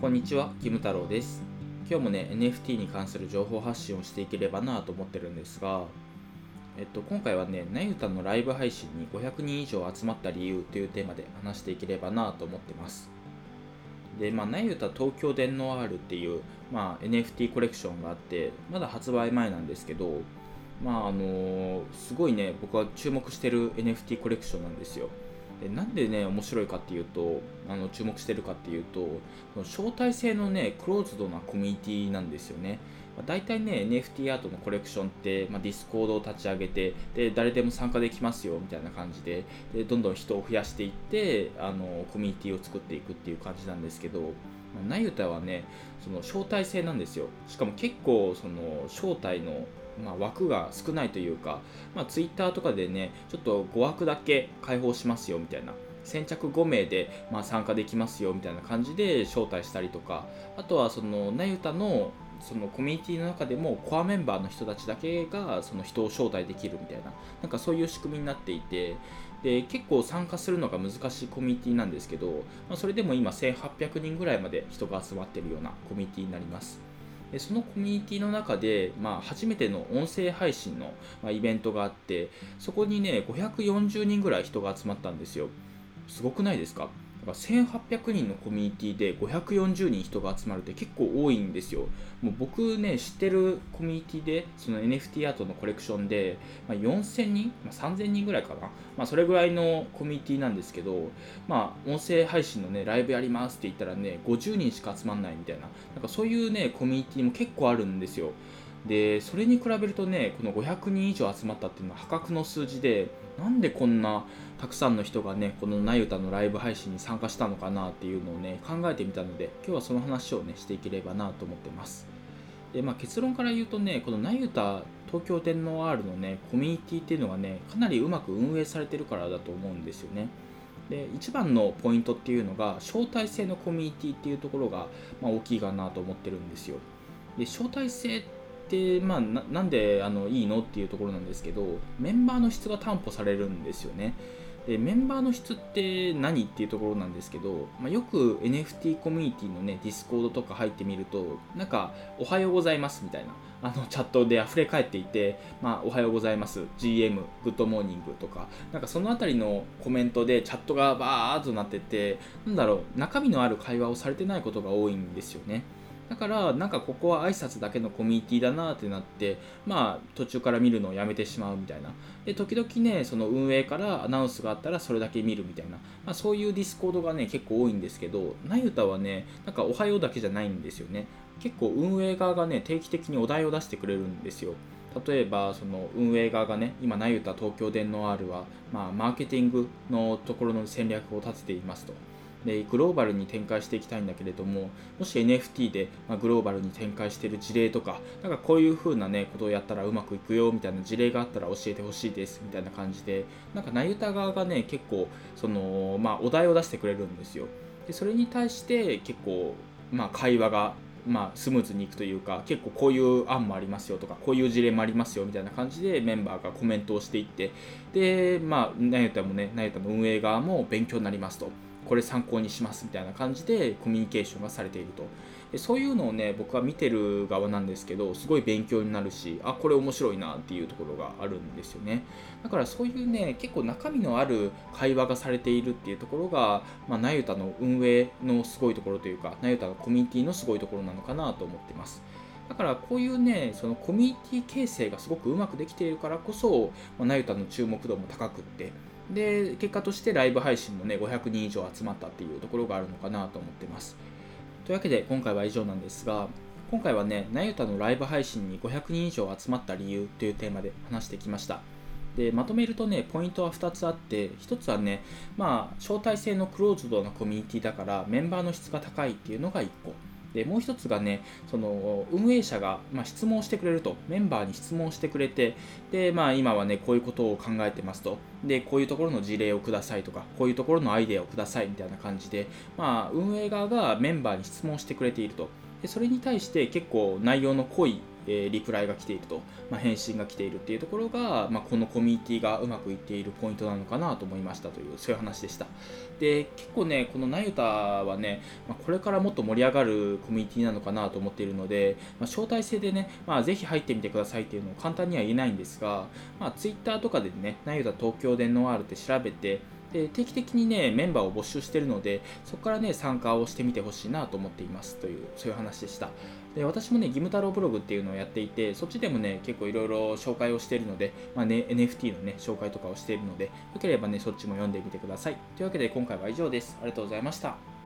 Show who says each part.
Speaker 1: こんにちは、キム太郎です。今日もね、NFT に関する情報発信をしていければなと思ってるんですが、えっと、今回はね、なゆたのライブ配信に500人以上集まった理由というテーマで話していければなと思ってます。で、まあ、なゆた東京電脳 R っていう、まあ、NFT コレクションがあって、まだ発売前なんですけど、まああのすごいね、僕は注目してる NFT コレクションなんですよ。でなんでね面白いかっていうとあの注目してるかっていうとその招待制のねクローズドなコミュニティなんですよね、まあ、大体ね NFT アートのコレクションって、まあ、ディスコードを立ち上げてで誰でも参加できますよみたいな感じででどんどん人を増やしていってあのコミュニティを作っていくっていう感じなんですけど、まあ、ナユタはねその招待制なんですよ。しかも結構その招待のまあ、枠が少ないというか、まあ、ツイッターとかでねちょっと5枠だけ開放しますよみたいな。先着5名で、まあ、参加できますよみたいな感じで招待したりとかあとはそのなゆたのそのコミュニティの中でもコアメンバーの人たちだけがその人を招待できるみたいな。なんかそういう仕組みになっていて。で結構参加するのが難しいコミュニティなんですけど、まあ、それでも今1800人ぐらいまで人が集まってるようなコミュニティになります。そのコミュニティの中で、まあ、初めての音声配信の、ま、イベントがあってそこにね540人ぐらい人が集まったんですよ。すごくないですか？だから1800人のコミュニティで540人人が集まるって結構多いんですよ。もう僕ね知ってるコミュニティでその NFT アートのコレクションで、まあ、4000人、まあ、3000人ぐらいかな、まあ、それぐらいのコミュニティなんですけどまあ音声配信のねライブやりますって言ったらね50人しか集まんないみたいな。なんかそういうねコミュニティも結構あるんですよ。でそれに比べるとねこの500人以上集まったっていうのは破格の数字でなんでこんなたくさんの人がねこのなゆたのライブ配信に参加したのかなっていうのをね考えてみたので今日はその話をねしていければなと思ってます。で、まあ、結論から言うとねこのなゆた東京電脳 R のねコミュニティっていうのがねかなりうまく運営されてるからだと思うんですよね。で一番のポイントっていうのが招待制のコミュニティっていうところが、まあ、大きいかなと思ってるんですよ。で招待制って、まあ、なんであのいいのっていうところなんですけどメンバーの質が担保されるんですよね。でメンバーの質って何っていうところなんですけど、まあ、よく NFT コミュニティのねディスコードとか入ってみるとなんか「おはようございます」みたいなあのチャットで溢れ返っていて「まあ、おはようございます GM good morning」とかなんかそのあたりのコメントでチャットがバーっとなっててなんだろう中身のある会話をされてないことが多いんですよね。だからなんかここは挨拶だけのコミュニティだなってなってまあ途中から見るのをやめてしまうみたいな。で時々ねその運営からアナウンスがあったらそれだけ見るみたいな、まあ、そういうディスコードがね結構多いんですけどなゆたはねなんかおはようだけじゃないんですよね。結構運営側がね定期的にお題を出してくれるんですよ。例えばその運営側がね今なゆた東京電脳 R は、まあ、マーケティングのところの戦略を立てていますと。でグローバルに展開していきたいんだけれどももし NFT で、ま、グローバルに展開してる事例とかなんかこういう風なねことをやったらうまくいくよみたいな事例があったら教えてほしいですみたいな感じでなんかなゆた側がね結構その、まあ、お題を出してくれるんですよ。でそれに対して結構、まあ、会話がまあ、スムーズにいくというか結構こういう案もありますよとかこういう事例もありますよみたいな感じでメンバーがコメントをしていってでまあなゆたもねなゆたの運営側も勉強になりますと。これ参考にしますみたいな感じでコミュニケーションがされていると。でそういうのをね僕は見てる側なんですけどすごい勉強になるしあこれ面白いなっていうところがあるんですよね。だからそういうね結構中身のある会話がされているっていうところが、まあ、なゆたの運営のすごいところというかなゆたのコミュニティのすごいところなのかなと思ってます。だからこういうねそのコミュニティ形成がすごくうまくできているからこそ、まあ、なゆたの注目度も高くってで結果としてライブ配信もね500人以上集まったっていうところがあるのかなと思ってます。というわけで今回は以上なんですが今回はねなゆたのライブ配信に500人以上集まった理由というテーマで話してきました。でまとめるとねポイントは2つあって1つはねまあ招待制のクローズドなコミュニティだからメンバーの質が高いっていうのが1個。でもう一つがねその運営者が、まあ、質問してくれると。メンバーに質問してくれてで、まあ、今はねこういうことを考えてますと。でこういうところの事例をくださいとかこういうところのアイデアをくださいみたいな感じで、まあ、運営側がメンバーに質問してくれていると。でそれに対して結構内容の濃いえー、リプライが来ていると、まあ、返信が来ているっていうところが、まあ、このコミュニティがうまくいっているポイントなのかなと思いましたというそういう話でした。で結構ねこのナユタはね、まあ、これからもっと盛り上がるコミュニティなのかなと思っているので、ま招待制でね、まあ、ぜひ入ってみてくださいっていうのを簡単には言えないんですが、まあ、Twitter とかでねナユタ東京電脳 R って調べてで定期的にねメンバーを募集してるのでそこからね参加をしてみてほしいなと思っています。というそういう話でした。で私もね義務太郎ブログっていうのをやっていてそっちでもね結構いろいろ紹介をしているので、まあね、NFT のね紹介とかをしているのでよければねそっちも読んでみてください。というわけで今回は以上です。ありがとうございました。